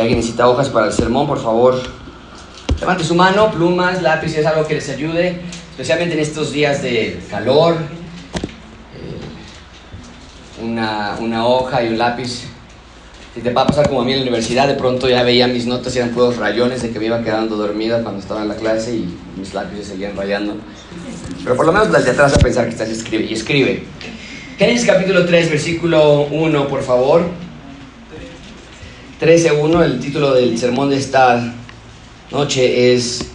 Si alguien necesita hojas para el sermón, por favor, levante su mano, plumas, lápiz, es algo que les ayude, especialmente en estos días de calor. Eh, una, una hoja y un lápiz si te va a pasar como a mí en la universidad, de pronto ya veía mis notas y eran puros rayones de que me iba quedando dormida cuando estaba en la clase y mis lápices seguían rayando. Pero por lo menos las de atrás a pensar que estás escribe y escribe. Génesis capítulo 3, versículo 1, por favor. 13.1, el título del sermón de esta noche es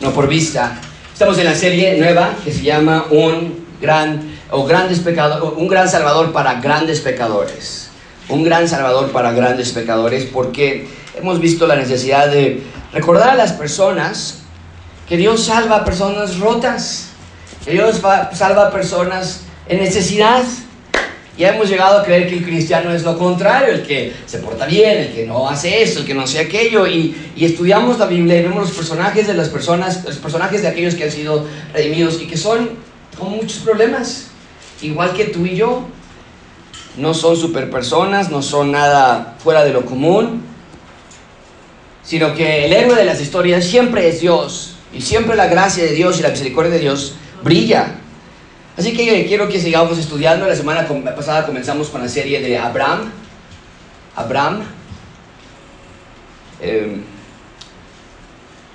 No por vista. Estamos en la serie nueva que se llama Un gran o grandes pecadores, un gran salvador para grandes pecadores un gran salvador para grandes pecadores, porque hemos visto la necesidad de recordar a las personas que Dios salva a personas rotas, que Dios salva a personas en necesidad. Ya hemos llegado a creer que el cristiano es lo contrario, el que se porta bien, el que no hace esto, el que no hace aquello, y, y estudiamos la Biblia y vemos los personajes de las personas, los personajes de aquellos que han sido redimidos y que son con muchos problemas, igual que tú y yo no son superpersonas, no son nada fuera de lo común, sino que el héroe de las historias siempre es Dios. Y siempre la gracia de Dios y la misericordia de Dios brilla. Así que quiero que sigamos estudiando. La semana pasada comenzamos con la serie de Abraham. Abraham. Em,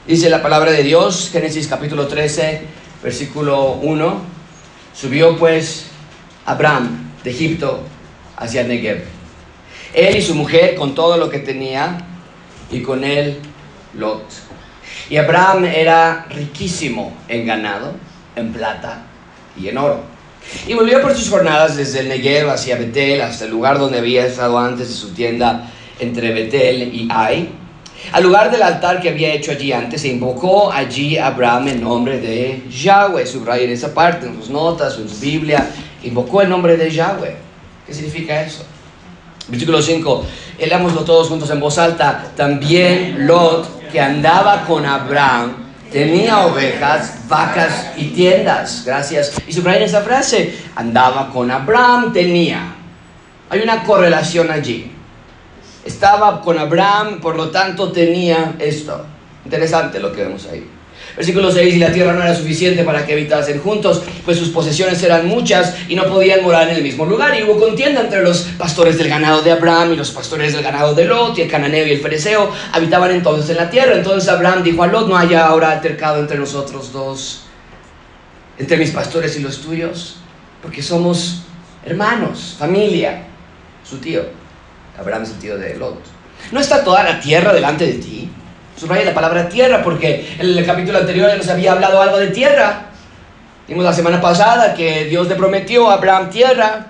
dice la palabra de Dios, Génesis capítulo 13, versículo 1. Subió pues Abraham de Egipto hacia Negev. Él y su mujer con todo lo que tenía y con él Lot. Y Abraham era riquísimo en ganado, en plata y en oro. Y volvió por sus jornadas desde el Negev hacia Betel, hasta el lugar donde había estado antes de su tienda entre Betel y Ai. Al lugar del altar que había hecho allí antes, se invocó allí Abraham en nombre de Yahweh. Subrayen esa parte en sus notas, en su Biblia. Invocó el nombre de Yahweh. ¿Qué significa eso? Versículo 5, leámoslo todos juntos en voz alta. También Lot, que andaba con Abraham, tenía ovejas, vacas y tiendas. Gracias. Y subrayen esa frase, andaba con Abraham, tenía. Hay una correlación allí. Estaba con Abraham, por lo tanto tenía esto. Interesante lo que vemos ahí. Versículo 6, y la tierra no era suficiente para que habitasen juntos, pues sus posesiones eran muchas y no podían morar en el mismo lugar. Y hubo contienda entre los pastores del ganado de Abraham y los pastores del ganado de Lot, y el cananeo y el fereceo habitaban entonces en la tierra. Entonces Abraham dijo a Lot, no haya ahora altercado entre nosotros dos, entre mis pastores y los tuyos, porque somos hermanos, familia, su tío. Abraham es el tío de Lot. ¿No está toda la tierra delante de ti? Subraya la palabra tierra porque en el capítulo anterior ya nos había hablado algo de tierra. Vimos la semana pasada que Dios le prometió a Abraham tierra.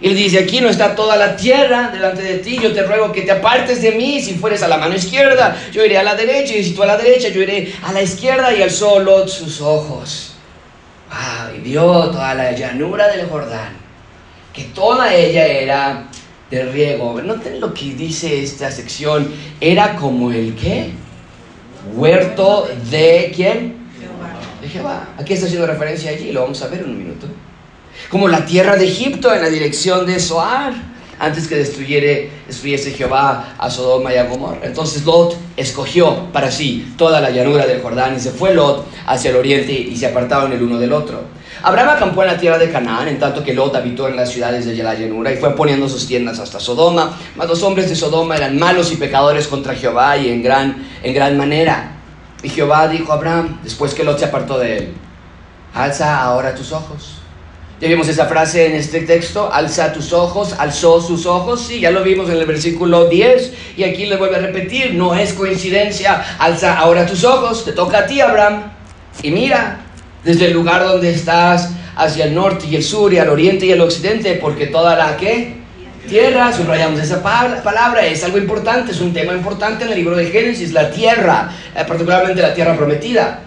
Y él dice, aquí no está toda la tierra delante de ti, yo te ruego que te apartes de mí, si fueres a la mano izquierda, yo iré a la derecha, y si tú a la derecha, yo iré a la izquierda, y alzó Lot sus ojos. y vio toda la llanura del Jordán, que toda ella era de riego. Noten lo que dice esta sección, era como el qué? Huerto de quién? De Jehová. Aquí está haciendo referencia allí, lo vamos a ver en un minuto. Como la tierra de Egipto en la dirección de Soar, antes que destruyere, destruyese Jehová a Sodoma y a Gomorra. Entonces Lot escogió para sí toda la llanura del Jordán y se fue Lot hacia el oriente y se apartaron el uno del otro. Abraham acampó en la tierra de Canaán, en tanto que Lot habitó en las ciudades de la llanura y fue poniendo sus tiendas hasta Sodoma. Mas los hombres de Sodoma eran malos y pecadores contra Jehová y en gran, en gran manera. Y Jehová dijo a Abraham, después que Lot se apartó de él, alza ahora tus ojos. Ya vimos esa frase en este texto, alza tus ojos, alzó sus ojos, sí, ya lo vimos en el versículo 10 y aquí le vuelve a repetir, no es coincidencia, alza ahora tus ojos, te toca a ti Abraham y mira, desde el lugar donde estás hacia el norte y el sur y al oriente y al occidente, porque toda la que tierra, subrayamos esa palabra, es algo importante, es un tema importante en el libro de Génesis, la tierra, eh, particularmente la tierra prometida.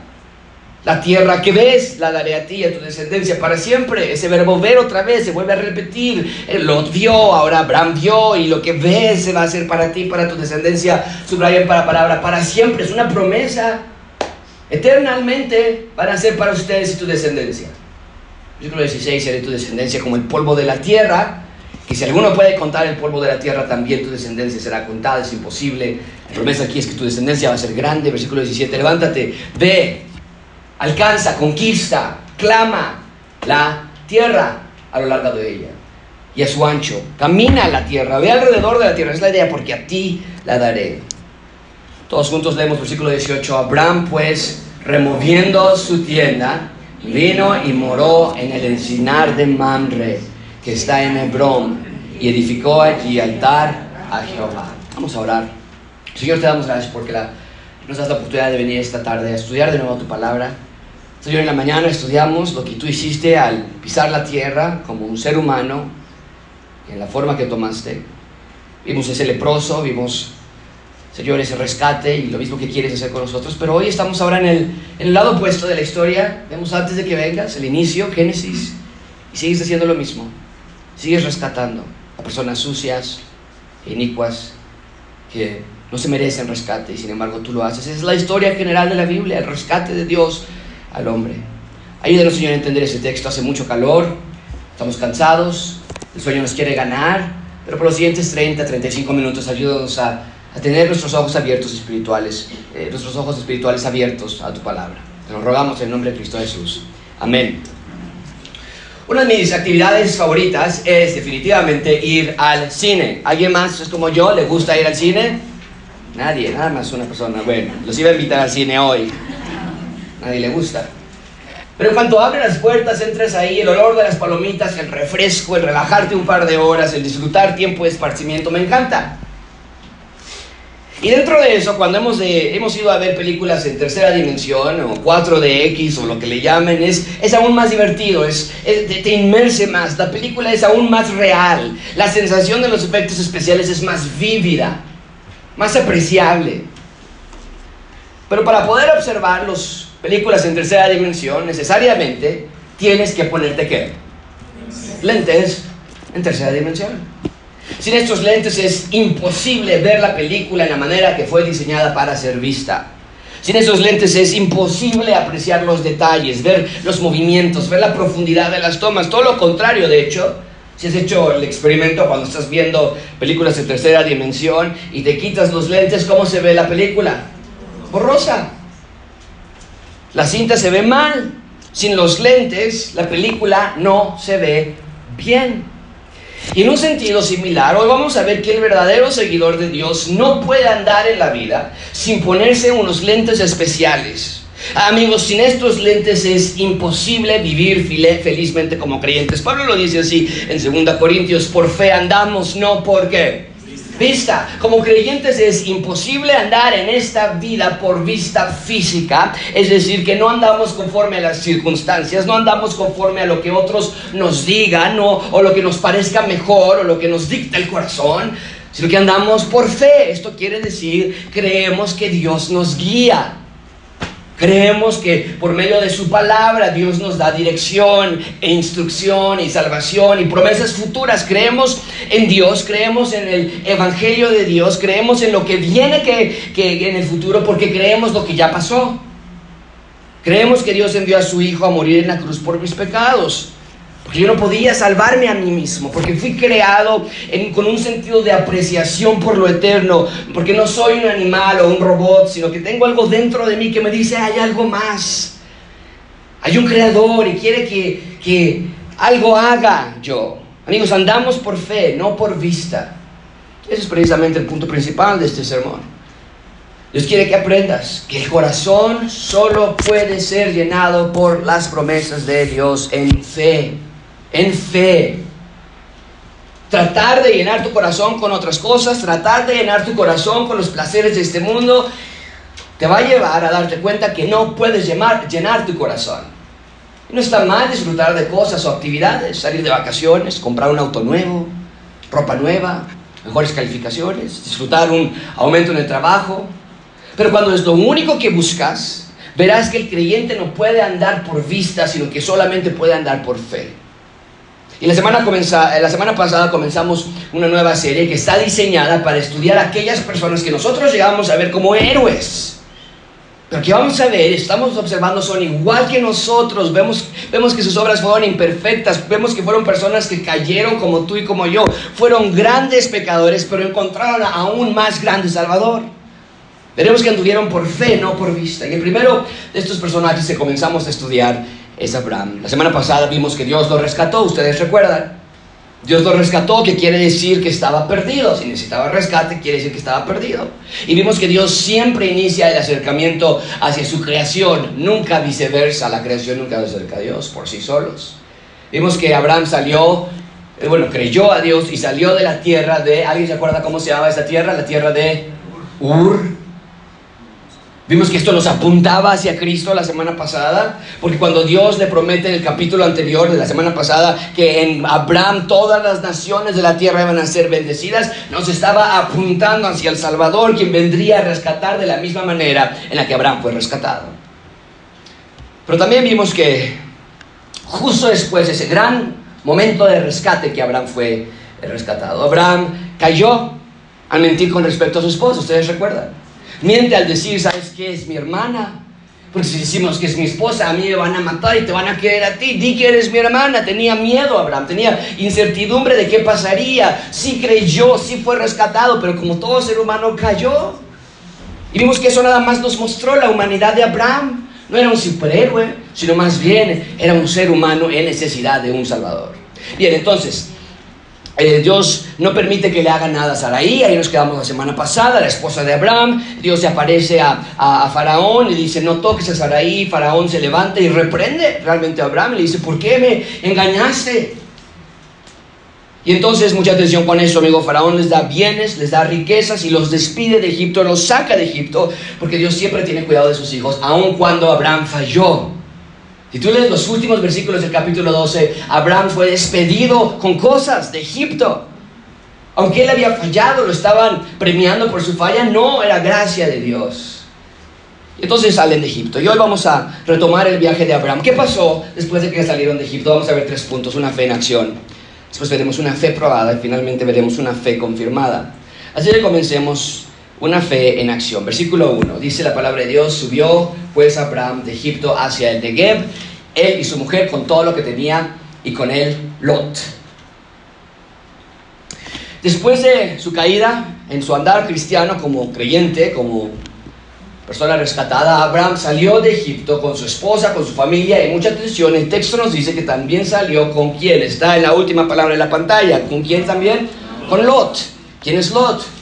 La tierra que ves la daré a ti y a tu descendencia para siempre. Ese verbo ver otra vez se vuelve a repetir. Lot vio, ahora Abraham vio y lo que ves se va a hacer para ti, para tu descendencia. Subrayen para palabra para siempre. Es una promesa Eternamente van a ser para ustedes y tu descendencia. Versículo 16, seré tu descendencia como el polvo de la tierra, que si alguno puede contar el polvo de la tierra, también tu descendencia será contada, es imposible. La promesa aquí es que tu descendencia va a ser grande, versículo 17, levántate, ve, alcanza, conquista, clama la tierra a lo largo de ella y a su ancho, camina a la tierra, ve alrededor de la tierra, es la idea, porque a ti la daré. Todos juntos leemos versículo 18, Abraham pues, removiendo su tienda, vino y moró en el encinar de Mamre que está en Hebrón y edificó allí altar a Jehová. Vamos a orar. Señor, te damos gracias porque la, nos das la oportunidad de venir esta tarde a estudiar de nuevo tu palabra. Señor, en la mañana estudiamos lo que tú hiciste al pisar la tierra como un ser humano, en la forma que tomaste. Vimos ese leproso, vimos, Señor, ese rescate y lo mismo que quieres hacer con nosotros. Pero hoy estamos ahora en el, en el lado opuesto de la historia. Vemos antes de que vengas, el inicio, Génesis, y sigues haciendo lo mismo. Sigues rescatando a personas sucias, inicuas, que no se merecen rescate y sin embargo tú lo haces. Es la historia general de la Biblia, el rescate de Dios al hombre. Ayúdanos, Señor, a entender ese texto. Hace mucho calor, estamos cansados, el sueño nos quiere ganar, pero por los siguientes 30, 35 minutos ayúdanos a, a tener nuestros ojos abiertos espirituales, eh, nuestros ojos espirituales abiertos a tu palabra. Te lo rogamos en nombre de Cristo Jesús. Amén. Una de mis actividades favoritas es definitivamente ir al cine. ¿Alguien más es como yo? ¿Le gusta ir al cine? Nadie, nada más una persona. Bueno, los iba a invitar al cine hoy. Nadie le gusta. Pero en cuanto abren las puertas, entras ahí, el olor de las palomitas, el refresco, el relajarte un par de horas, el disfrutar tiempo de esparcimiento, me encanta. Y dentro de eso, cuando hemos, hemos ido a ver películas en tercera dimensión o 4DX o lo que le llamen, es, es aún más divertido, es, te, inmerse más, la película es aún más real, la sensación de los efectos especiales es más vívida, más apreciable. Pero para poder observar las películas en tercera dimensión, necesariamente tienes que ponerte qué? Lentes en tercera dimensión. Sin estos lentes es imposible ver la película en la manera que fue diseñada para ser vista. Sin esos lentes es imposible apreciar los detalles, ver los movimientos, ver la profundidad de las tomas. Todo lo contrario, de hecho, si has hecho el experimento cuando estás viendo películas en tercera dimensión y te quitas los lentes, ¿cómo se ve la película? Borrosa. La cinta se ve mal. Sin los lentes, la película no se ve bien. Y en un sentido similar, hoy vamos a ver que el verdadero seguidor de Dios no puede andar en la vida sin ponerse unos lentes especiales. Amigos, sin estos lentes es imposible vivir felizmente como creyentes. Pablo lo dice así en 2 Corintios, por fe andamos, no por qué vista. Como creyentes es imposible andar en esta vida por vista física, es decir, que no andamos conforme a las circunstancias, no andamos conforme a lo que otros nos digan o, o lo que nos parezca mejor o lo que nos dicta el corazón, sino que andamos por fe. Esto quiere decir, creemos que Dios nos guía. Creemos que por medio de su palabra Dios nos da dirección e instrucción y salvación y promesas futuras. Creemos en Dios, creemos en el Evangelio de Dios, creemos en lo que viene que, que en el futuro porque creemos lo que ya pasó. Creemos que Dios envió a su Hijo a morir en la cruz por mis pecados. Porque yo no podía salvarme a mí mismo, porque fui creado con un sentido de apreciación por lo eterno, porque no soy un animal o un robot, sino que tengo algo dentro de mí que me dice, hay algo más. Hay un creador y quiere que, que algo haga yo. Amigos, andamos por fe, no por vista. Ese es precisamente el punto principal de este sermón. Dios quiere que aprendas que el corazón solo puede ser llenado por las promesas de Dios en fe en fe. Tratar de llenar tu corazón con otras cosas, tratar de llenar tu corazón con los placeres de este mundo, te va a llevar a darte cuenta que no puedes llenar, tu corazón. no está mal disfrutar de cosas o actividades, salir de vacaciones, comprar un auto nuevo, ropa nueva, mejores calificaciones, disfrutar un aumento en el trabajo. Pero cuando es lo único que buscas, verás que el creyente no puede andar por vista, sino que solamente puede andar por fe. Y la semana, eh, la semana pasada comenzamos una nueva serie que está diseñada para estudiar a aquellas personas que nosotros llegamos a ver como héroes. Pero que vamos a ver, estamos observando, son igual que nosotros, vemos, vemos que sus obras fueron imperfectas, vemos que fueron personas que cayeron como tú y como yo, fueron grandes pecadores, pero encontraron a un más grande Salvador. Veremos que anduvieron por fe, no por vista. Y el primero de estos personajes que comenzamos a estudiar es Abraham. La semana pasada vimos que Dios lo rescató, ustedes recuerdan. Dios lo rescató, que quiere decir que estaba perdido. Si necesitaba rescate, quiere decir que estaba perdido. Y vimos que Dios siempre inicia el acercamiento hacia su creación, nunca viceversa. La creación nunca acerca a Dios por sí solos. Vimos que Abraham salió, eh, bueno, creyó a Dios y salió de la tierra de, ¿alguien se acuerda cómo se llama esa tierra? La tierra de Ur Vimos que esto nos apuntaba hacia Cristo la semana pasada, porque cuando Dios le promete en el capítulo anterior de la semana pasada que en Abraham todas las naciones de la tierra iban a ser bendecidas, nos estaba apuntando hacia el Salvador, quien vendría a rescatar de la misma manera en la que Abraham fue rescatado. Pero también vimos que justo después de ese gran momento de rescate que Abraham fue rescatado, Abraham cayó al mentir con respecto a su esposa, ustedes recuerdan. Miente al decir, ¿sabes qué? Es mi hermana. Porque si decimos que es mi esposa, a mí me van a matar y te van a querer a ti. Di que eres mi hermana. Tenía miedo Abraham, tenía incertidumbre de qué pasaría. Sí creyó, sí fue rescatado, pero como todo ser humano cayó. Y vimos que eso nada más nos mostró la humanidad de Abraham. No era un superhéroe, sino más bien era un ser humano en necesidad de un Salvador. Bien, entonces, eh, Dios no permite que le haga nada a Saraí, ahí nos quedamos la semana pasada, la esposa de Abraham, Dios se aparece a, Faraón y dice, no toques a Saraí, Faraón se levanta y reprende realmente a Abraham, y le dice, ¿por qué me engañaste? Y entonces, mucha atención con eso, amigo, Faraón les da bienes, les da riquezas y los despide de Egipto, los saca de Egipto, porque Dios siempre tiene cuidado de sus hijos, aun cuando Abraham falló. Si tú lees los últimos versículos del capítulo 12, Abraham fue despedido con cosas de Egipto. Aunque él había fallado, lo estaban premiando por su falla, no era gracia de Dios. Entonces salen de Egipto. Y hoy vamos a retomar el viaje de Abraham. ¿Qué pasó después de que salieron de Egipto? Vamos a ver tres puntos. Una fe en acción. Después veremos una fe probada y finalmente veremos una fe confirmada. Así que comencemos una fe en acción. Versículo 1, dice la palabra de Dios, subió pues Abraham de Egipto hacia el Negev, él y su mujer con todo lo que tenía y con él Lot. Después de su caída en su andar cristiano como creyente, como persona rescatada, Abraham salió de Egipto con su esposa, con su familia y mucha atención. El texto nos dice que también salió con quién. Está en la última palabra de la pantalla. ¿Con quién también? Con Lot. ¿Quién es Lot?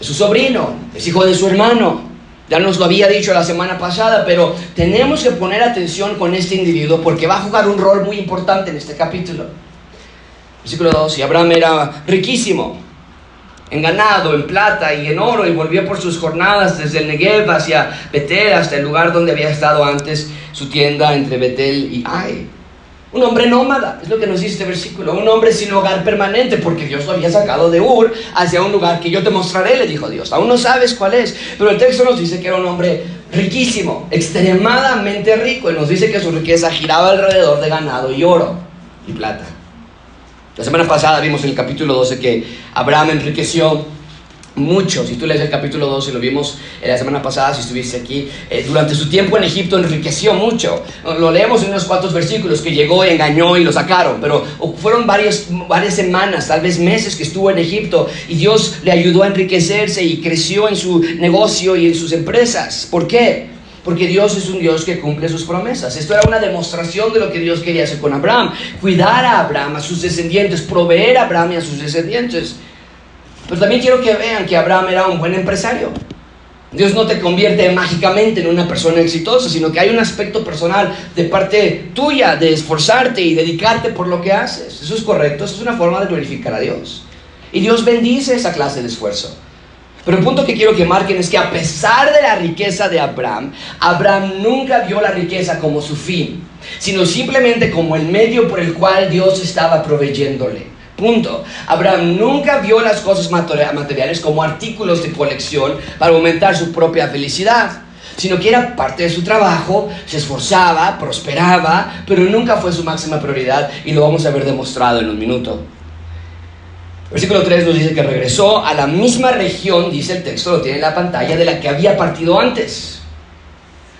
Es su sobrino, es hijo de su hermano. Ya nos lo había dicho la semana pasada, pero tenemos que poner atención con este individuo porque va a jugar un rol muy importante en este capítulo. Versículo 2, y Abraham era riquísimo, en ganado, en plata y en oro, y volvió por sus jornadas desde el Negev hacia Betel, hasta el lugar donde había estado antes su tienda entre Betel y Ai un hombre nómada, es lo que nos dice este versículo. Un hombre sin hogar permanente, porque Dios lo había sacado de Ur hacia un lugar que yo te mostraré, le dijo Dios. Aún no sabes cuál es, pero el texto nos dice que era un hombre riquísimo, extremadamente rico, y nos dice que su riqueza giraba alrededor de ganado y oro y plata. La semana pasada vimos en el capítulo 12 que Abraham enriqueció mucho. Si tú lees el capítulo 2 y lo vimos la semana pasada, si estuviste aquí, eh, durante su tiempo en Egipto enriqueció mucho. Lo leemos en unos cuantos versículos que llegó, engañó y lo sacaron, pero fueron varias, varias semanas, tal vez meses que estuvo en Egipto y Dios le ayudó a enriquecerse y creció en su negocio y en sus empresas. ¿Por qué? Porque Dios es un Dios que cumple sus promesas. Esto era una demostración de lo que Dios quería hacer con Abraham. Cuidar a Abraham, a sus descendientes, proveer a Abraham y a sus descendientes. Pero también quiero que vean que Abraham era un buen empresario. Dios no te convierte mágicamente en una persona exitosa, sino que hay un aspecto personal de parte tuya de esforzarte y dedicarte por lo que haces. Eso es correcto, eso es una forma de glorificar a Dios. Y Dios bendice esa clase de esfuerzo. Pero el punto que quiero que marquen es que a pesar de la riqueza de Abraham, Abraham nunca vio la riqueza como su fin, sino simplemente como el medio por el cual Dios estaba proveyéndole. Punto. Abraham nunca vio las cosas materiales como artículos de colección para aumentar su propia felicidad, sino que era parte de su trabajo, se esforzaba, prosperaba, pero nunca fue su máxima prioridad y lo vamos a ver demostrado en un minuto. Versículo 3 nos dice que regresó a la misma región, dice el texto, lo tiene en la pantalla, de la que había partido antes.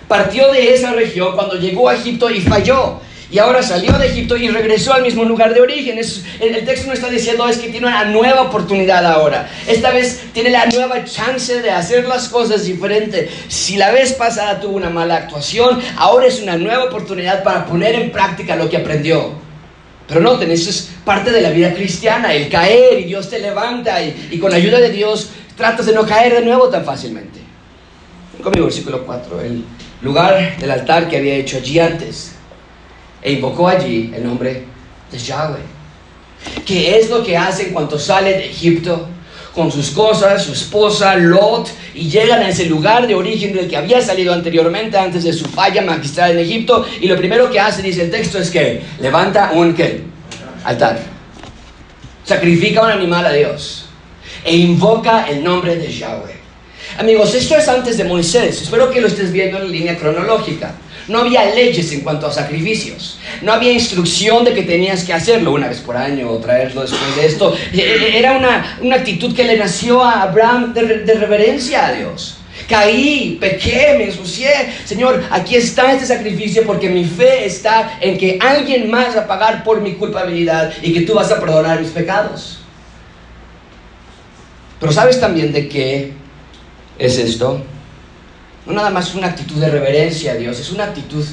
partió de esa región cuando llegó a Egipto y falló. Y ahora salió de Egipto y regresó al mismo lugar de origen. el, texto no está diciendo es que tiene una nueva oportunidad ahora. Esta vez tiene la nueva chance de hacer las cosas diferente. Si la vez pasada tuvo una mala actuación, ahora es una nueva oportunidad para poner en práctica lo que aprendió. Pero noten, eso es parte de la vida cristiana, el caer y Dios te levanta y, y con ayuda de Dios tratas de no caer de nuevo tan fácilmente. Conmigo, versículo 4, el lugar del altar que había hecho allí antes e invocó allí el nombre de Yahweh. ¿Qué es lo que hace en cuanto sale de Egipto? con sus cosas, su esposa, Lot, y llegan a ese lugar de origen del que había salido anteriormente, antes de su falla magistral en Egipto, y lo primero que hace, dice el texto, es que levanta un ¿qué? altar. Sacrifica un animal a Dios e invoca el nombre de Yahweh. Amigos, esto es antes de Moisés. Espero que lo estés viendo en línea cronológica. No había leyes en cuanto a sacrificios. No había instrucción de que tenías que hacerlo una vez por año o traerlo después de esto. E, e, era una, una actitud que le nació a Abraham de, de reverencia a Dios. Caí, pequé, me ensucié. Señor, aquí está este sacrificio porque mi fe está en que alguien más va a pagar por mi culpabilidad y que tú vas a perdonar mis pecados. Pero sabes también de qué es esto? No nada más es una actitud de reverencia a Dios, es una actitud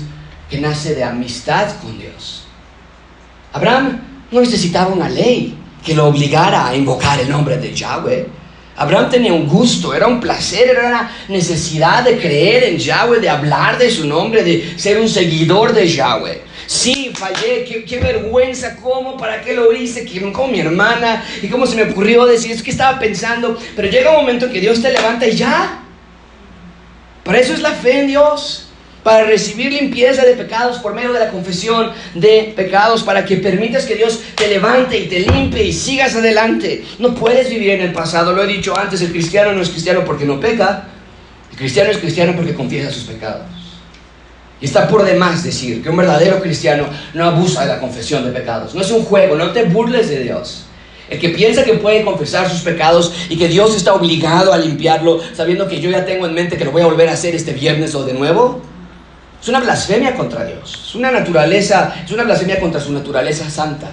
que nace de amistad con Dios. Abraham no necesitaba una ley que lo obligara a invocar el nombre de Yahweh. Abraham tenía un gusto, era un placer, era una necesidad de creer en Yahweh, de hablar de su nombre, de ser un seguidor de Yahweh. Sí, fallé, qué, vergüenza, cómo, para qué lo hice, como mi hermana, y cómo se me ocurrió decir, es que estaba pensando, pero llega un momento en que Dios te levanta y ya, para eso es la fe en Dios, para recibir limpieza de pecados por medio de la confesión de pecados, para que permitas que Dios te levante y te limpie y sigas adelante. No puedes vivir en el pasado, lo he dicho antes, el cristiano no es cristiano porque no peca, el cristiano es cristiano porque confiesa sus pecados. Y está por demás decir que un verdadero cristiano no abusa de la confesión de pecados. No es un juego, no te burles de Dios. El que piensa que puede confesar sus pecados y que Dios está obligado a limpiarlo, sabiendo que yo ya tengo en mente que lo voy a volver a hacer este viernes o de nuevo, es una blasfemia contra Dios. Es una naturaleza, es una blasfemia contra su naturaleza santa.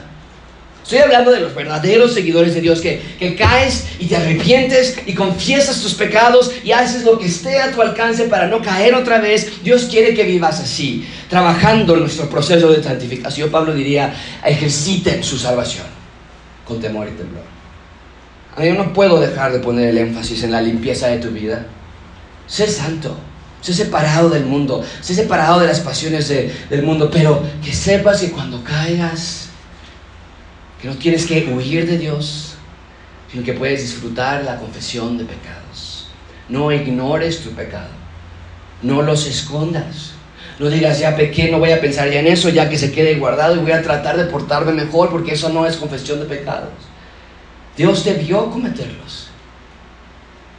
Estoy hablando de los verdaderos seguidores de Dios, que, que, caes y te arrepientes y confiesas tus pecados y haces lo que esté a tu alcance para no caer otra vez. Dios quiere que vivas así, trabajando en nuestro proceso de santificación. Pablo diría, ejerciten su salvación con temor y temblor. A mí no puedo dejar de poner el énfasis en la limpieza de tu vida. Sé santo, sé separado del mundo, sé separado de las pasiones del mundo, pero que sepas que cuando caigas, que no tienes que huir de Dios, sino que puedes disfrutar la confesión de pecados. No ignores tu pecado, no los escondas. No digas, ya pequé, no voy a pensar ya en eso, ya que se quede guardado y voy a tratar de portarme mejor porque eso no es confesión de pecados. Dios vio cometerlos.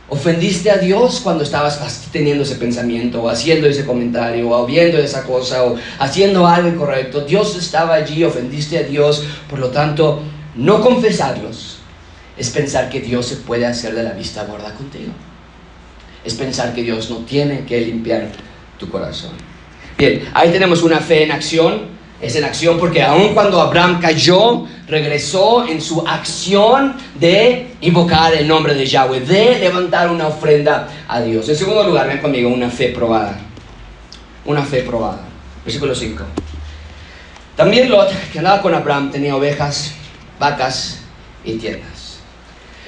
Ofendiste a Dios cuando estabas teniendo ese pensamiento o haciendo ese comentario o viendo esa cosa o haciendo algo incorrecto. Dios estaba allí, ofendiste a Dios, por lo tanto, no confesarlos es pensar que Dios se puede hacer de la vista gorda contigo. Es pensar que Dios no tiene que limpiar tu corazón. Bien, ahí tenemos una fe en acción. Es en acción porque aun cuando Abraham cayó, regresó en su acción de invocar el nombre de Yahweh, de levantar una ofrenda a Dios. En segundo lugar, ven conmigo, una fe probada. Una fe probada. Versículo 5. También Lot, que andaba con Abraham, tenía ovejas, vacas y tiendas.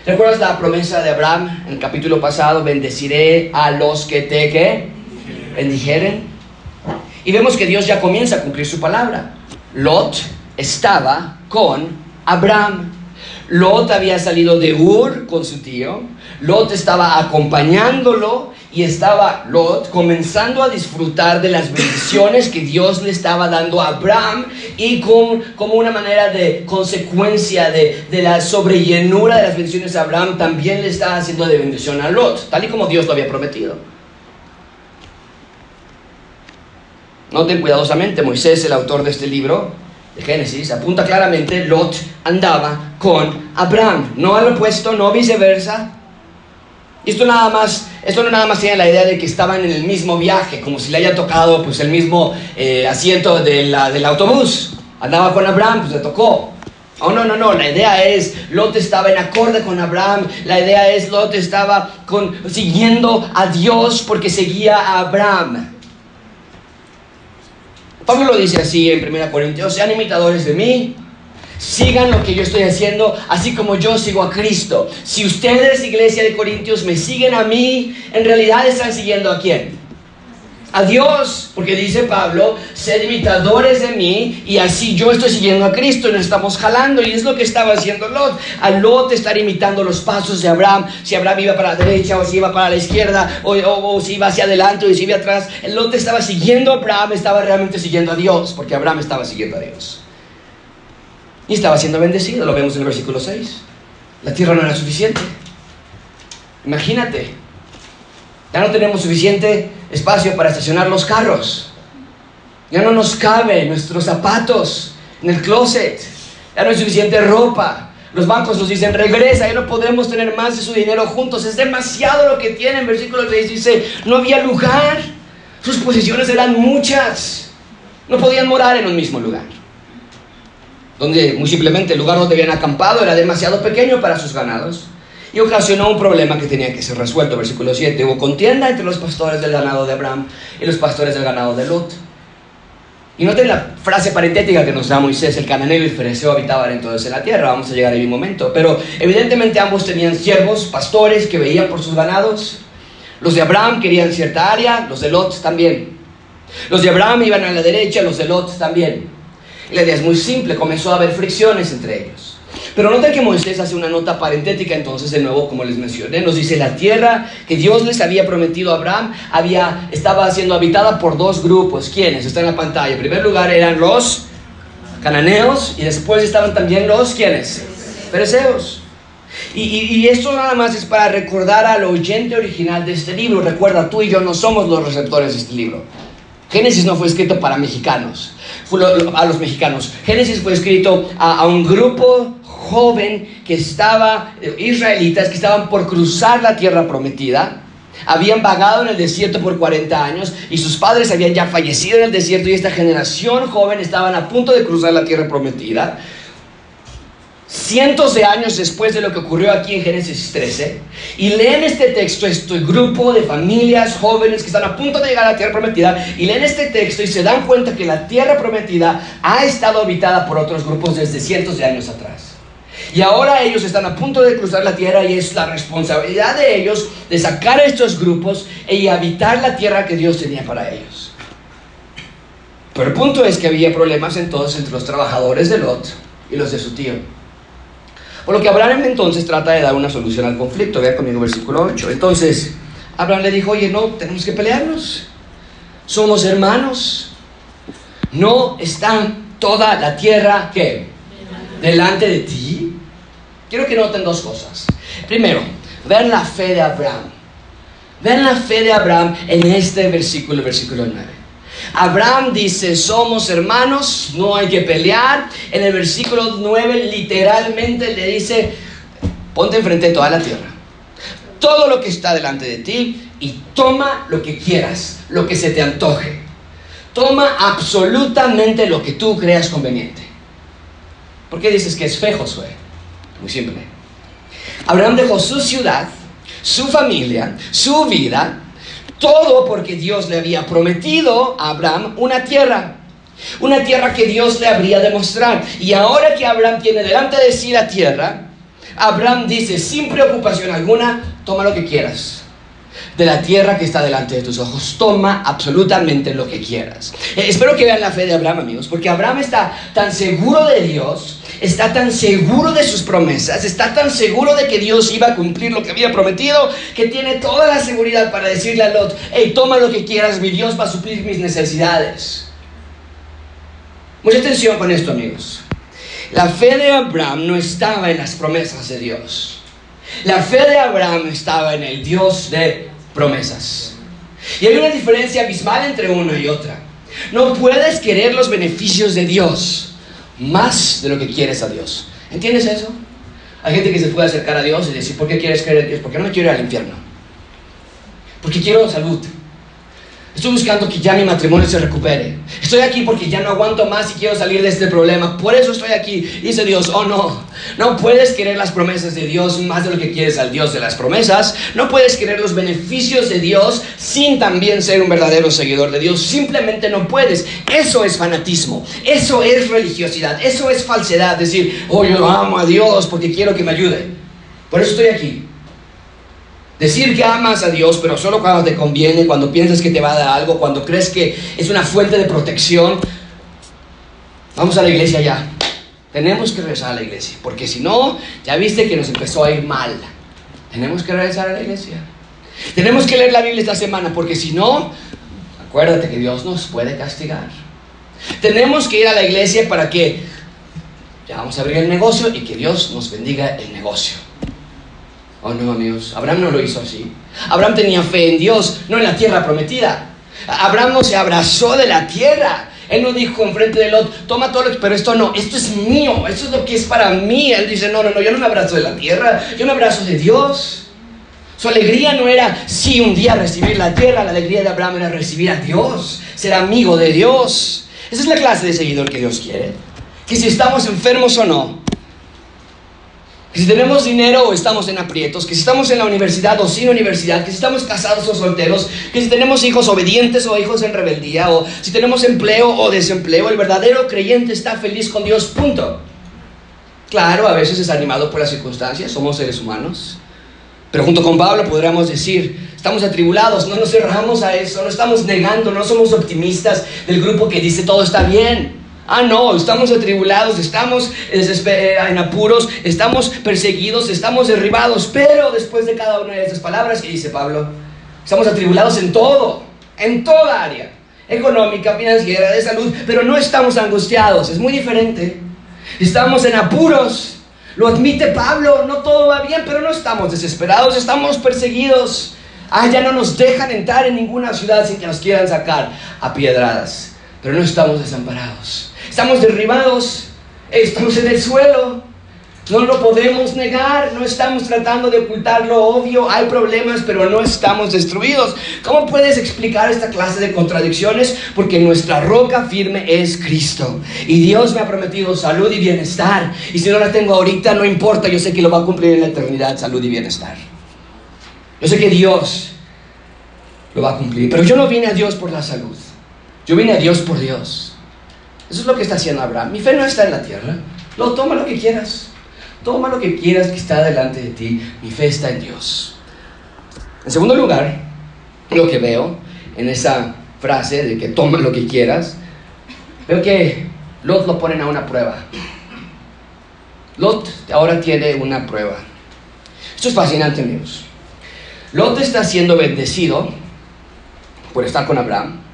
¿Recuerdas la promesa de Abraham en el capítulo pasado? Bendeciré a los que te ¿qué? bendijeren y vemos que Dios ya comienza a cumplir su palabra. Lot estaba con Abraham. Lot había salido de Ur con su tío. Lot estaba acompañándolo y estaba Lot comenzando a disfrutar de las bendiciones que Dios le estaba dando a Abraham y con, como una manera de consecuencia de, de la sobrellenura de las bendiciones a Abraham también le estaba haciendo de bendición a Lot, tal y como Dios lo había prometido. Noten cuidadosamente, Moisés, el autor de este libro de Génesis, apunta claramente, Lot andaba con Abraham, no al opuesto, no viceversa. esto nada más, esto no nada más tiene la idea de que estaban en el mismo viaje, como si le haya tocado pues el mismo eh, asiento de del autobús. Andaba con Abraham, pues le tocó. Oh, no, no, no, la idea es, Lot estaba en acorde con Abraham, la idea es, Lot estaba con, siguiendo a Dios porque seguía a Abraham. Pablo lo dice así en 1 Corintios, sean imitadores de mí, sigan lo que yo estoy haciendo, así como yo sigo a Cristo. Si ustedes, iglesia de Corintios, me siguen a mí, en realidad están siguiendo a quién? A Dios, porque dice Pablo, sed imitadores de mí y así yo estoy siguiendo a Cristo y nos estamos jalando y es lo que estaba haciendo Lot. A Lot estar imitando los pasos de Abraham, si Abraham iba para la derecha o si iba para la izquierda o, si iba hacia adelante o si iba atrás, Lot estaba siguiendo a Abraham, estaba realmente siguiendo a Dios, porque Abraham estaba siguiendo a Dios. Y estaba siendo bendecido, lo vemos en el versículo 6. La tierra no era suficiente. Imagínate, ya no tenemos suficiente espacio para estacionar los carros. Ya no nos cabe nuestros zapatos en el closet. Ya no hay suficiente ropa. Los bancos nos dicen, regresa, ya no podemos tener más de su dinero juntos. Es demasiado lo que tienen. Versículo 6 dice, no había lugar. Sus posiciones eran muchas. No podían morar en un mismo lugar. Donde muy simplemente el lugar donde habían acampado era demasiado pequeño para sus ganados y ocasionó un problema que tenía que ser resuelto. Versículo 7. Hubo contienda entre los pastores del ganado de Abraham y los pastores del ganado de Lot. Y noten la frase parentética que nos da Moisés, el cananeo y el fereceo habitaban entonces en la tierra, vamos a llegar ahí un momento, pero evidentemente ambos tenían siervos, pastores que veían por sus ganados, los de Abraham querían cierta área, los de Lot también, los de Abraham iban a la derecha, los de Lot también. La idea es muy simple, comenzó a haber fricciones entre ellos. Pero nota que Moisés hace una nota parentética, entonces de nuevo, como les mencioné, nos dice la tierra que Dios les había prometido a Abraham había, estaba siendo habitada por dos grupos. ¿Quiénes? Está en la pantalla. En primer lugar eran los cananeos y después estaban también los ¿quiénes? Pereceos. Y, y, esto nada más es para recordar al oyente original de este libro. Recuerda, tú y yo no somos los receptores de este libro. Génesis no fue escrito para mexicanos, a los mexicanos. Génesis fue escrito a un grupo joven que estaba, eh, israelitas que estaban por cruzar la tierra prometida, habían vagado en el desierto por 40 años y sus padres habían ya fallecido en el desierto y esta generación joven estaban a punto de cruzar la tierra prometida. Cientos de años después de lo que ocurrió aquí en Génesis 13, y leen este texto, este grupo de familias jóvenes que están a punto de llegar a la tierra prometida, y leen este texto y se dan cuenta que la tierra prometida ha estado habitada por otros grupos desde cientos de años atrás. Y ahora ellos están a punto de cruzar la tierra y es la responsabilidad de ellos de sacar estos grupos y habitar la tierra que Dios tenía para ellos. Pero el punto es que había problemas entonces entre los trabajadores de Lot y los de su tío. Por lo que Abraham entonces trata de dar una solución al conflicto. Vea conmigo versículo 8. Entonces, Abraham le dijo, oye, no, tenemos que pelearnos. Somos hermanos. No está toda la tierra que delante de ti. Quiero que noten dos cosas. Primero, vean la fe de Abraham. Vean la fe de Abraham en este versículo, versículo 9. Abraham dice, somos hermanos, no hay que pelear. En el versículo 9 literalmente le dice, ponte enfrente de toda la tierra. Todo lo que está delante de ti y toma lo que quieras, lo que se te antoje. Toma absolutamente lo que tú creas conveniente. ¿Por qué dices que es fe, Josué? Muy simple. Abraham dejó su ciudad, su familia, su vida, todo porque Dios le había prometido a Abraham una tierra. Una tierra que Dios le habría de mostrar. Y ahora que Abraham tiene delante de sí la tierra, Abraham dice sin preocupación alguna, toma lo que quieras de la tierra que está delante de tus ojos. Toma absolutamente lo que quieras. Eh, espero que vean la fe de Abraham, amigos, porque Abraham está tan seguro de Dios, está tan seguro de sus promesas, está tan seguro de que Dios iba a cumplir lo que había prometido, que tiene toda la seguridad para decirle a Lot, hey, toma lo que quieras, mi Dios va a suplir mis necesidades. Mucha atención con esto, amigos. La fe de Abraham no estaba en las promesas de Dios. La fe de Abraham estaba en el Dios de promesas. Y hay una diferencia abismal entre una y otra. No puedes querer los beneficios de Dios más de lo que quieres a Dios. ¿Entiendes eso? Hay gente que se puede acercar a Dios y decir, ¿por qué quieres creer en Dios? Porque no me quiero ir al infierno. Porque quiero salud. Estoy buscando que ya mi matrimonio se recupere. Estoy aquí porque ya no aguanto más y quiero salir de este problema. Por eso estoy aquí. Dice Dios, oh no, no puedes querer las promesas de Dios más de lo que quieres al Dios de las promesas. No puedes querer los beneficios de Dios sin también ser un verdadero seguidor de Dios. Simplemente no puedes. Eso es fanatismo. Eso es religiosidad. Eso es falsedad. Decir, oh yo amo a Dios porque quiero que me ayude. Por eso estoy aquí. Decir que amas a Dios, pero solo cuando te conviene, cuando piensas que te va a dar algo, cuando crees que es una fuente de protección. Vamos a la iglesia ya. Tenemos que regresar a la iglesia, porque si no, ya viste que nos empezó a ir mal. Tenemos que regresar a la iglesia. Tenemos que leer la Biblia esta semana, porque si no, acuérdate que Dios nos puede castigar. Tenemos que ir a la iglesia para que ya vamos a abrir el negocio y que Dios nos bendiga el negocio. Oh no, amigos, Abraham no lo hizo así. Abraham tenía fe en Dios, no en la tierra prometida. Abraham no se abrazó de la tierra. Él no dijo enfrente de Lot, toma todo lo pero esto no, esto es mío, esto es lo que es para mí. Él dice, no, no, no, yo no me abrazo de la tierra, yo me abrazo de Dios. Su alegría no era, sí, un día recibir la tierra, la alegría de Abraham era recibir a Dios, ser amigo de Dios. Esa es la clase de seguidor que Dios quiere. Que si estamos enfermos o no, que si tenemos dinero o estamos en aprietos, que si estamos en la universidad o sin universidad, que si estamos casados o solteros, que si tenemos hijos obedientes o hijos en rebeldía, o si tenemos empleo o desempleo, el verdadero creyente está feliz con Dios, punto. Claro, a veces es animado por las circunstancias, somos seres humanos, pero junto con Pablo podríamos decir, estamos atribulados, no nos cerramos a eso, no estamos negando, no somos optimistas del grupo que dice todo está bien. Ah, no, estamos atribulados, estamos eh, en apuros, estamos perseguidos, estamos derribados, pero después de cada una de esas palabras que dice Pablo, estamos atribulados en todo, en toda área, económica, financiera, de salud, pero no estamos angustiados, es muy diferente. Estamos en apuros, lo admite Pablo, no todo va bien, pero no estamos desesperados, estamos perseguidos. Ah, ya no nos dejan entrar en ninguna ciudad sin que nos quieran sacar a piedradas, pero no estamos desamparados estamos derribados, estamos en el suelo. No lo podemos negar, no estamos tratando de ocultar lo obvio, hay problemas, pero no estamos destruidos. ¿Cómo puedes explicar esta clase de contradicciones? Porque nuestra roca firme es Cristo. Y Dios me ha prometido salud y bienestar. Y si no la tengo ahorita, no importa, yo sé que lo va a cumplir en la eternidad, salud y bienestar. Yo sé que Dios lo va a cumplir, pero yo no vine a Dios por la salud, yo vine a Dios por Dios. Eso es lo que está haciendo Abraham. Mi fe no está en la tierra. No, toma lo que quieras. Toma lo que quieras que está delante de ti. Mi fe está en Dios. En segundo lugar, lo que veo en esa frase de que toma lo que quieras, veo que Lot lo ponen a una prueba. Lot ahora tiene una prueba. Esto es fascinante, amigos. Lot está siendo bendecido por estar con Abraham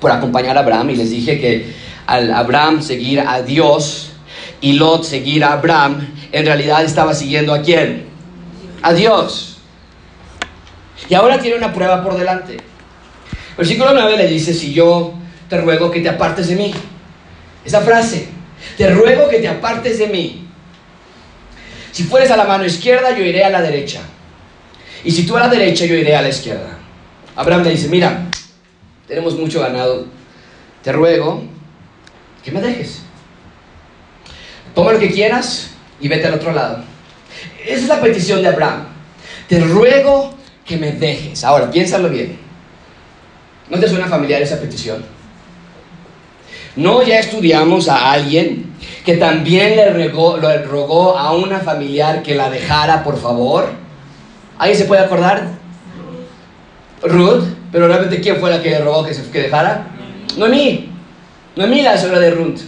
por acompañar a Abraham y les dije que al Abraham seguir a Dios y Lot seguir a Abraham, en realidad estaba siguiendo a quién? A Dios. Y ahora tiene una prueba por delante. Versículo 9 le dice, si yo te ruego que te apartes de mí. Esa frase, te ruego que te apartes de mí. Si fueres a la mano izquierda, yo iré a la derecha. Y si tú a la derecha, yo iré a la izquierda. Abraham le dice, mira, tenemos mucho ganado. Te ruego que me dejes. Toma lo que quieras y vete al otro lado. Esa es la petición de Abraham. Te ruego que me dejes. Ahora, piénsalo bien. ¿No te suena familiar esa petición? ¿No ya estudiamos a alguien que también le, rogó a una familiar que la dejara, por favor? ¿Alguien se puede acordar? Ruth. Pero realmente, ¿quién fue la que le rogó que, se, que dejara? Noemí. Noemí, la señora de Ruth.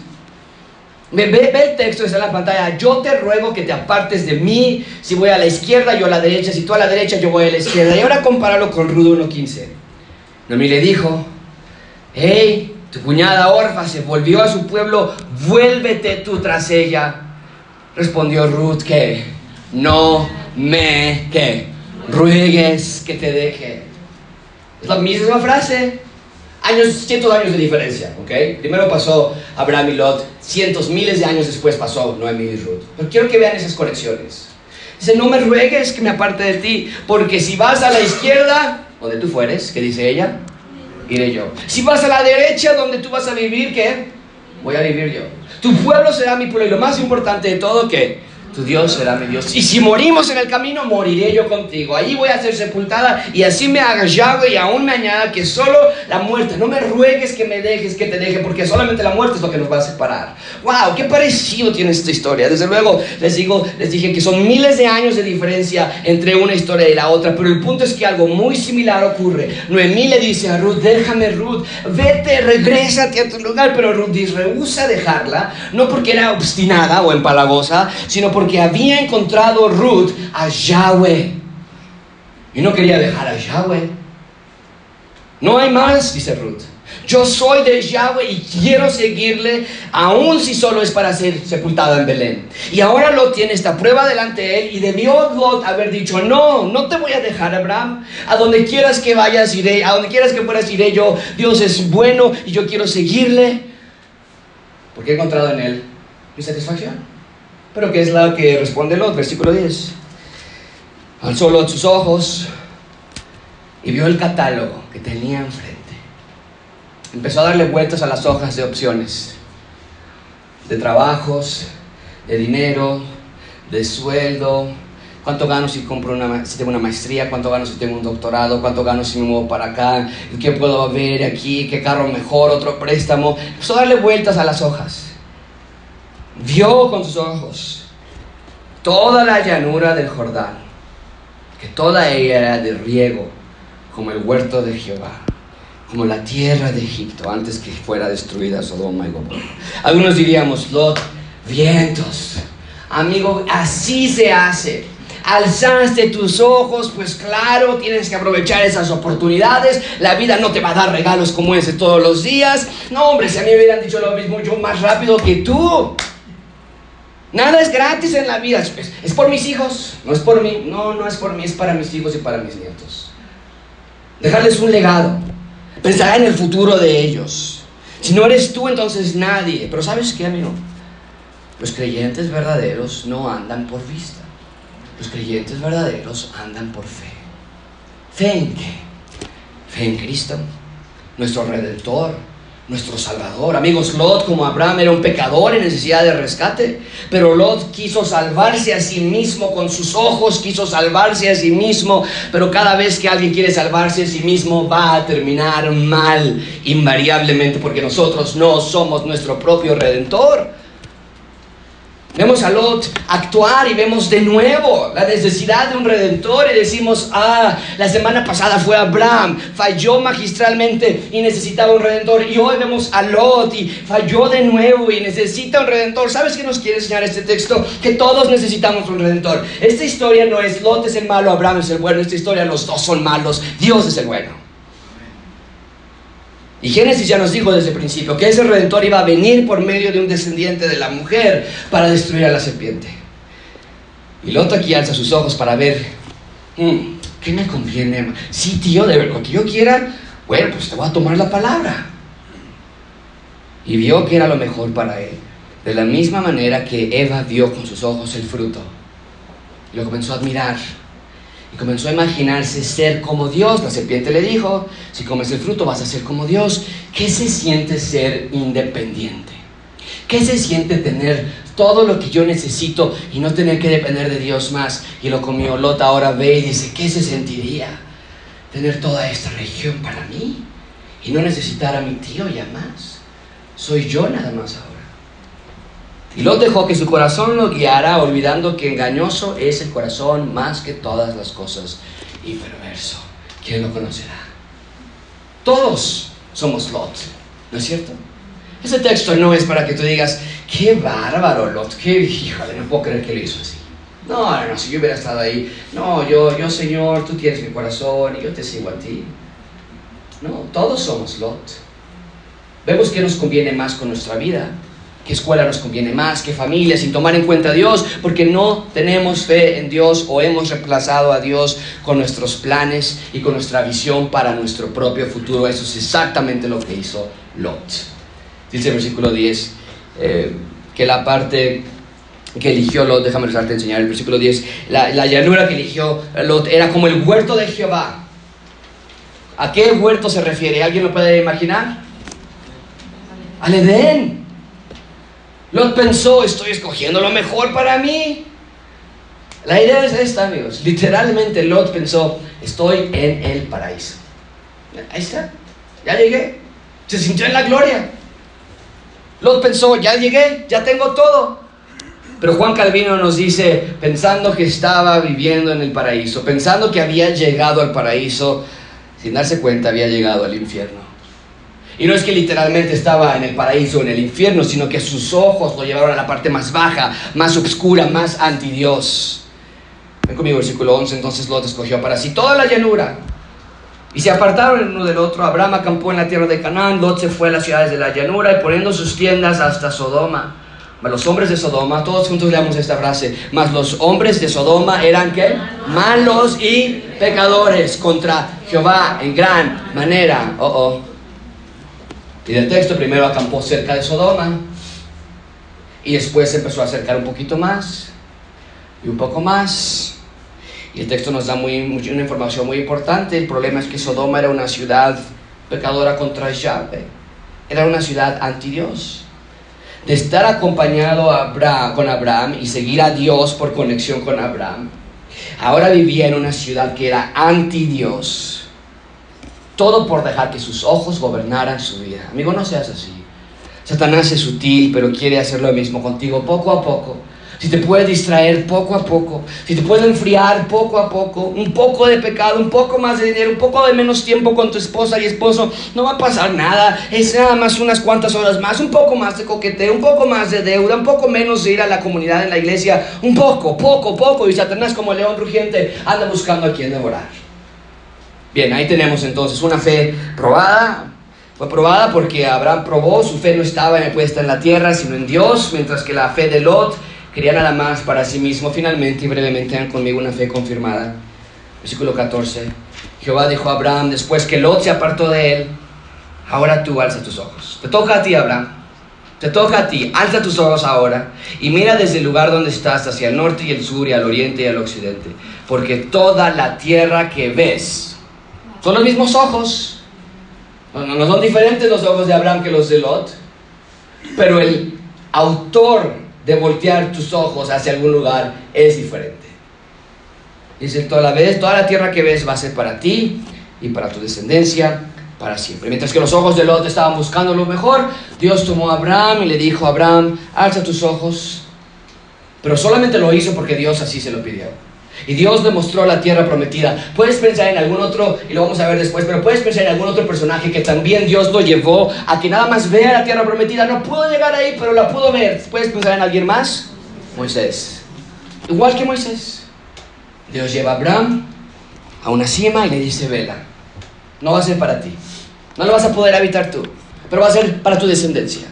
Ve, el texto, está en la pantalla. Yo te ruego que te apartes de mí. Si voy a la izquierda, yo a la derecha. Si tú a la derecha, yo voy a la izquierda. Y ahora compáralo con Ruth 1.15. Noemí le dijo, hey, tu cuñada Orfa se volvió a su pueblo, vuélvete tú tras ella. Respondió Ruth que no me que ruegues que te deje. Es la misma frase. Años, cientos de años de diferencia, ¿ok? Primero pasó Abraham y Lot, cientos, miles de años después pasó Noemi y Ruth. Pero quiero que vean esas conexiones. Dice, no me ruegues que me aparte de ti, porque si vas a la izquierda, donde tú fueres, ¿qué dice ella? Iré yo. Si vas a la derecha, donde tú vas a vivir, ¿qué? Voy a vivir yo. Tu pueblo será mi pueblo. Y lo más importante de todo, que tu Dios será mi Dios. Y si morimos en el camino, moriré yo contigo. Allí voy a ser sepultada y así me haga Yahweh y aún me añada que solo la muerte. No me ruegues que me dejes, que te deje, porque solamente la muerte es lo que nos va a separar. ¡Wow! ¡Qué parecido tiene esta historia! Desde luego, les digo, les dije que son miles de años de diferencia entre una historia y la otra, pero el punto es que algo muy similar ocurre. Noemí le dice a Ruth, déjame Ruth, vete, regrésate a tu lugar, pero Ruth rehúsa dejarla, no porque era obstinada o empalagosa, sino porque porque había encontrado Ruth a Yahweh. Y no quería dejar a Yahweh. No hay más, dice Ruth. Yo soy de Yahweh y quiero seguirle, aun si solo es para ser sepultada en Belén. Y ahora Lot tiene esta prueba delante de él y debió Lot haber dicho, no, no te voy a dejar, Abraham. A donde quieras que vayas, iré. A donde quieras que fueras, iré yo. Dios es bueno y yo quiero seguirle. Porque he encontrado en él mi satisfacción. Pero ¿qué es la que responde Lot? Versículo 10. Alzó Lot sus ojos y vio el catálogo que tenía enfrente. Empezó a darle vueltas a las hojas de opciones, de trabajos, de dinero, de sueldo, cuánto gano si compro una, si tengo una maestría, cuánto gano si tengo un doctorado, cuánto gano si me muevo para acá, qué puedo ver aquí, qué carro mejor, otro préstamo. Empezó a darle vueltas a las hojas vio con sus ojos toda la llanura del Jordán, que toda ella era de riego, como el huerto de Jehová, como la tierra de Egipto, antes que fuera destruida Sodoma y Gomorra. Algunos diríamos, Lot, vientos. Amigo, así se hace. Alzaste tus ojos, pues claro, tienes que aprovechar esas oportunidades. La vida no te va a dar regalos como ese todos los días. No, hombre, si a mí me hubieran dicho lo mismo, yo más rápido que tú. Nada es gratis en la vida. Es, por mis hijos, no es por mí. No, no es por mí, es para mis hijos y para mis nietos. Dejarles un legado. Pensar en el futuro de ellos. Si no eres tú, entonces nadie. Pero ¿sabes qué, amigo? Los creyentes verdaderos no andan por vista. Los creyentes verdaderos andan por fe. ¿Fe en qué? Fe en Cristo, nuestro Redentor, nuestro Salvador. Amigos, Lot como Abraham era un pecador en necesidad de rescate, pero Lot quiso salvarse a sí mismo con sus ojos, quiso salvarse a sí mismo, pero cada vez que alguien quiere salvarse a sí mismo va a terminar mal invariablemente porque nosotros no somos nuestro propio redentor. Vemos a Lot actuar y vemos de nuevo la necesidad de un redentor y decimos, ah, la semana pasada fue Abraham, falló magistralmente y necesitaba un redentor. Y hoy vemos a Lot y falló de nuevo y necesita un redentor. ¿Sabes qué nos quiere enseñar este texto? Que todos necesitamos un redentor. Esta historia no es Lot es el malo, Abraham es el bueno. Esta historia los dos son malos, Dios es el bueno. Y Génesis ya nos dijo desde el principio que ese redentor iba a venir por medio de un descendiente de la mujer para destruir a la serpiente. Y Lot aquí alza sus ojos para ver, mm, ¿qué me conviene? Sí, tío, de lo que yo quiera, bueno, pues te voy a tomar la palabra. Y vio que era lo mejor para él. De la misma manera que Eva vio con sus ojos el fruto. Y lo comenzó a admirar y comenzó a imaginarse ser como Dios. La serpiente le dijo, si comes el fruto vas a ser como Dios. ¿Qué se siente ser independiente? ¿Qué se siente tener todo lo que yo necesito y no tener que depender de Dios más? Y lo comió Lot, ahora ve y dice, ¿qué se sentiría tener toda esta región para mí? Y no necesitar a mi tío ya más. Soy yo nada más ahora. Y Lot dejó que su corazón lo guiara, olvidando que engañoso es el corazón más que todas las cosas y perverso. ¿Quién lo conocerá? Todos somos Lot, ¿no es cierto? Ese texto no es para que tú digas, qué bárbaro Lot, qué híjole, no puedo creer que lo hizo así. No, no, si yo hubiera estado ahí, no, yo, yo Señor, tú tienes mi corazón y yo te sigo a ti. No, todos somos Lot. Vemos que nos conviene más con nuestra vida qué escuela nos conviene más, qué familia, sin tomar en cuenta a Dios, porque no tenemos fe en Dios o hemos reemplazado a Dios con nuestros planes y con nuestra visión para nuestro propio futuro. Eso es exactamente lo que hizo Lot. Dice el versículo 10 eh, que la parte que eligió Lot, déjame rezarte enseñar el versículo 10, la, la llanura que eligió Lot era como el huerto de Jehová. ¿A qué huerto se refiere? ¿Alguien lo puede imaginar? Al Edén. Lot pensó, estoy escogiendo lo mejor para mí. La idea es esta, amigos. Literalmente Lot pensó, estoy en el paraíso. Ahí está, ya llegué. Se sintió en la gloria. Lot pensó, ya llegué, ya tengo todo. Pero Juan Calvino nos dice, pensando que estaba viviendo en el paraíso, pensando que había llegado al paraíso, sin darse cuenta había llegado al infierno. Y no es que literalmente estaba en el paraíso o en el infierno, sino que sus ojos lo llevaron a la parte más baja, más oscura, más anti Dios. Ven conmigo, versículo 11. Entonces Lot escogió para sí toda la llanura. Y se apartaron el uno del otro. Abraham acampó en la tierra de Canaán. Lot se fue a las ciudades de la llanura y poniendo sus tiendas hasta Sodoma. Mas los hombres de Sodoma, todos juntos leamos esta frase. Mas los hombres de Sodoma eran qué? Malos y pecadores contra Jehová en gran manera. Oh, oh. Y del texto primero acampó cerca de Sodoma. Y después empezó a acercar un poquito más. Y un poco más y el texto nos da muy, una información muy importante. El problema es que Sodoma era una ciudad pecadora contra Yahweh. Era una ciudad anti Dios. De estar acompañado con Abraham y seguir a Dios por conexión con Abraham, ahora vivía en una ciudad que era anti Dios. Todo por dejar que sus ojos gobernaran su vida. Amigo, no seas así. Satanás es sutil, pero quiere hacer lo mismo contigo poco a poco si te puede distraer poco a poco, si te puede enfriar poco a poco, un poco de pecado, un poco más de dinero, un poco de menos tiempo con tu esposa y esposo, no va a pasar nada, es nada más unas cuantas horas más, un poco más de coqueteo, un poco más de deuda, un poco menos de ir a la comunidad en la iglesia, un poco, poco, poco, y Satanás como león rugiente anda buscando a quien devorar. Bien, ahí tenemos entonces una fe probada, fue probada porque Abraham probó, su fe no estaba puesta en la tierra, sino en Dios, mientras que la fe de Lot quería nada más para sí mismo. Finalmente y brevemente dan conmigo una fe confirmada. Versículo 14. Jehová dijo a Abraham, después que Lot se apartó de él, ahora tú alza tus ojos. Te toca a ti, Abraham. Te toca a ti, alza tus ojos ahora y mira desde el lugar donde estás hacia el norte y el sur y al oriente y al occidente. Porque toda la tierra que ves son los mismos ojos. No, son diferentes los ojos de Abraham que los de Lot. Pero el autor de voltear tus ojos hacia algún lugar es diferente. Dice, toda la vez, toda la tierra que ves va a ser para ti y para tu descendencia para siempre. Mientras que los ojos de Lot estaban buscando lo mejor, Dios tomó a Abraham y le dijo a Abraham, alza tus ojos. Pero solamente lo hizo porque Dios así se lo pidió. Y Dios le mostró la tierra prometida. Puedes pensar en algún otro, y lo vamos a ver después, pero puedes pensar en algún otro personaje que también Dios lo llevó a que nada más vea la tierra prometida. No pudo llegar ahí, pero la pudo ver. ¿Puedes pensar en alguien más? Moisés. Igual que Moisés. Dios lleva a Abraham a una cima y le dice, vela. No va a ser para ti. No lo vas a poder habitar tú, pero va a ser para tu descendencia.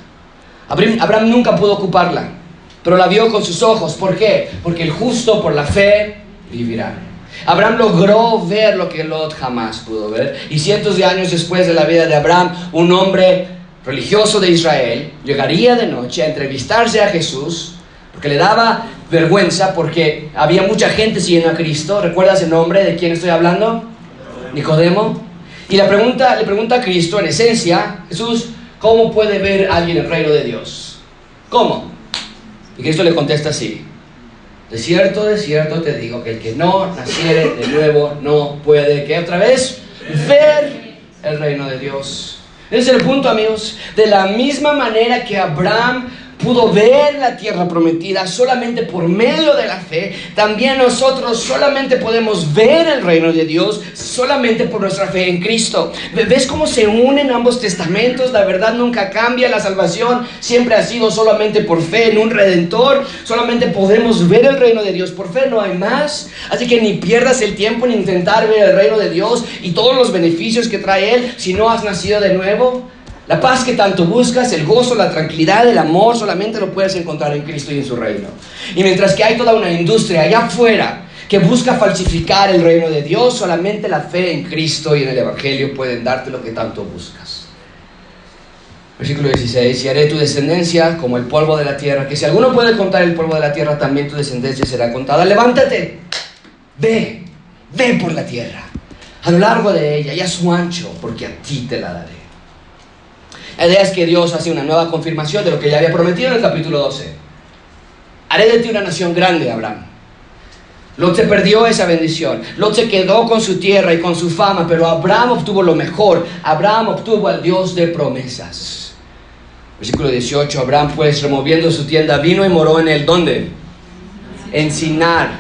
Abraham nunca pudo ocuparla, pero la vio con sus ojos. ¿Por qué? Porque el justo por la fe vivirá. Abraham logró ver lo que Lot jamás pudo ver. Y cientos de años después de la vida de Abraham, un hombre religioso de Israel llegaría de noche a entrevistarse a Jesús porque le daba vergüenza porque había mucha gente siguiendo a Cristo. ¿Recuerdas el nombre de quién estoy hablando? Nicodemo. Y la pregunta, le pregunta a Cristo, en esencia, Jesús, ¿cómo puede ver alguien el reino de Dios? ¿Cómo? Y Cristo le contesta así, de cierto, de cierto te digo que el que no naciere de nuevo no puede, ¿qué otra vez? Ver el reino de Dios. Ese es el punto, amigos. De la misma manera que Abraham pudo ver la tierra prometida solamente por medio de la fe, también nosotros solamente podemos ver el reino de Dios solamente por nuestra fe en Cristo. ¿Ves cómo se unen ambos testamentos? La verdad nunca cambia, la salvación siempre ha sido solamente por fe en un redentor, solamente podemos ver el reino de Dios por fe, no hay más. Así que ni pierdas el tiempo en intentar ver el reino de Dios y todos los beneficios que trae Él si no has nacido de nuevo. La paz que tanto buscas, el gozo, la tranquilidad, el amor, solamente lo puedes encontrar en Cristo y en su reino. Y mientras que hay toda una industria allá afuera que busca falsificar el reino de Dios, solamente la fe en Cristo y en el Evangelio pueden darte lo que tanto buscas. Versículo 16, y haré tu descendencia como el polvo de la tierra, que si alguno puede contar el polvo de la tierra, también tu descendencia será contada. Levántate, ve, ve por la tierra, a lo largo de ella y a su ancho, porque a ti te la daré. La idea es que Dios hace una nueva confirmación de lo que ya había prometido en el capítulo 12. Haré de ti una nación grande, Abraham. Lot se perdió esa bendición. Lot se quedó con su tierra y con su fama, pero Abraham obtuvo lo mejor. Abraham obtuvo al Dios de promesas. Versículo 18, Abraham pues removiendo su tienda vino y moró en el, ¿dónde? En Sinar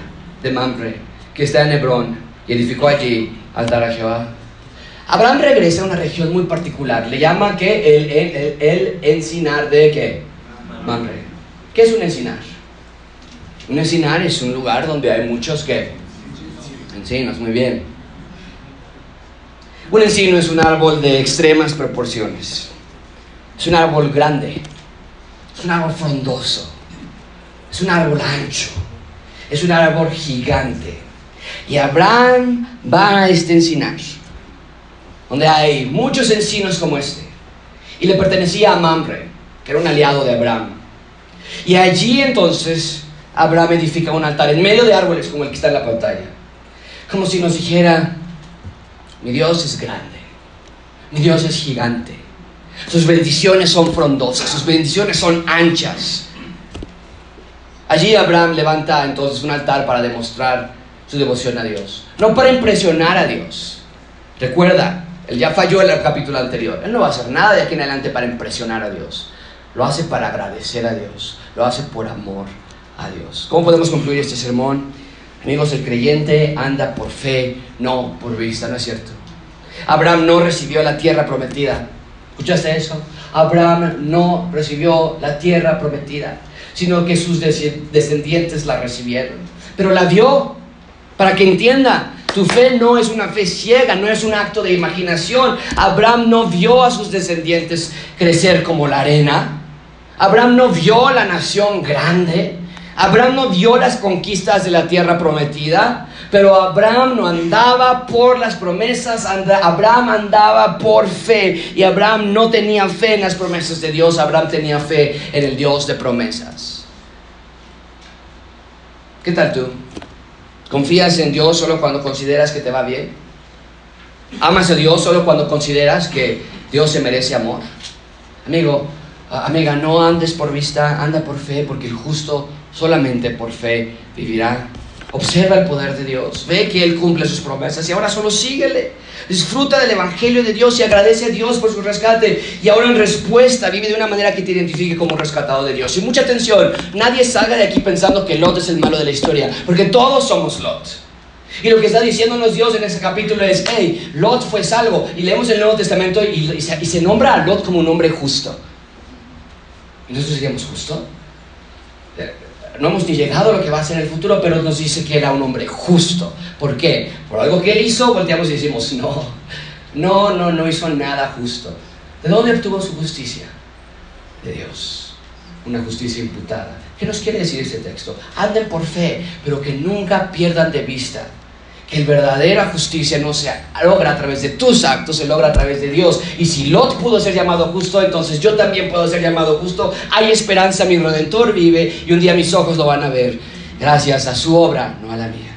de Mamre, que está en Hebrón, y edificó allí altar a Jehová. Abraham regresa a una región muy particular, le llama que el, el, el, encinar de qué? Mamre. ¿Qué es un encinar? Un encinar es un lugar donde hay muchos que encinos, muy bien. Un encino es un árbol de extremas proporciones. Es un árbol grande, es un árbol frondoso, es un árbol ancho, es un árbol gigante. Y Abraham va a este encinar, donde hay muchos encinos como este. Y le pertenecía a Mamre, que era un aliado de Abraham. Y allí entonces Abraham edifica un altar en medio de árboles como el que está en la pantalla. Como si nos dijera, mi Dios es grande, mi Dios es gigante, sus bendiciones son frondosas, sus bendiciones son anchas. Allí Abraham levanta entonces un altar para demostrar su devoción a Dios. No para impresionar a Dios. Recuerda, él ya falló en el capítulo anterior. Él no va a hacer nada de aquí en adelante para impresionar a Dios. Lo hace para agradecer a Dios. Lo hace por amor a Dios. ¿Cómo podemos concluir este sermón? Amigos, el creyente anda por fe, no por vista, ¿no es cierto? Abraham no recibió la tierra prometida ¿Escuchaste eso? Abraham no recibió la tierra prometida, sino que sus descendientes la recibieron. Pero la dio para que entienda, tu fe no es una fe ciega, no es un acto de imaginación. Abraham no vio a sus descendientes crecer como la arena. Abraham no vio la nación grande. Abraham no vio las conquistas de la tierra prometida. Pero Abraham no andaba por las promesas, Abraham andaba por fe. Y Abraham no tenía fe en las promesas de Dios, Abraham tenía fe en el Dios de promesas. ¿Qué tal tú? ¿Confías en Dios solo cuando consideras que te va bien? ¿Amas a Dios solo cuando consideras que Dios se merece amor? Amigo, amiga, no andes por vista, anda por fe, porque el justo solamente por fe vivirá. Observa el poder de Dios, ve que Él cumple sus promesas y ahora solo síguele. Disfruta del Evangelio de Dios y agradece a Dios por su rescate. Y ahora en respuesta vive de una manera que te identifique como rescatado de Dios. Y mucha atención, nadie salga de aquí pensando que Lot es el malo de la historia, porque todos somos Lot. Y lo que está diciéndonos Dios en ese capítulo es, hey, Lot fue salvo. Y leemos el Nuevo Testamento y, se, nombra a Lot como un hombre justo. ¿Y nosotros seríamos justo? no hemos ni llegado a lo que va a ser el futuro, pero nos dice que era un hombre justo. ¿Por qué? Por algo que él hizo, volteamos y decimos, no, no, no, no hizo nada justo. ¿De dónde obtuvo su justicia? De Dios. Una justicia imputada. ¿Qué nos quiere decir este texto? Anden por fe, pero que nunca pierdan de vista que la verdadera justicia no se logra a través de tus actos, se logra a través de Dios. Y si Lot pudo ser llamado justo, entonces yo también puedo ser llamado justo. Hay esperanza, mi redentor vive y un día mis ojos lo van a ver. Gracias a su obra, no a la mía.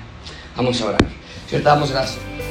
Vamos a orar. Cierto, damos gracias.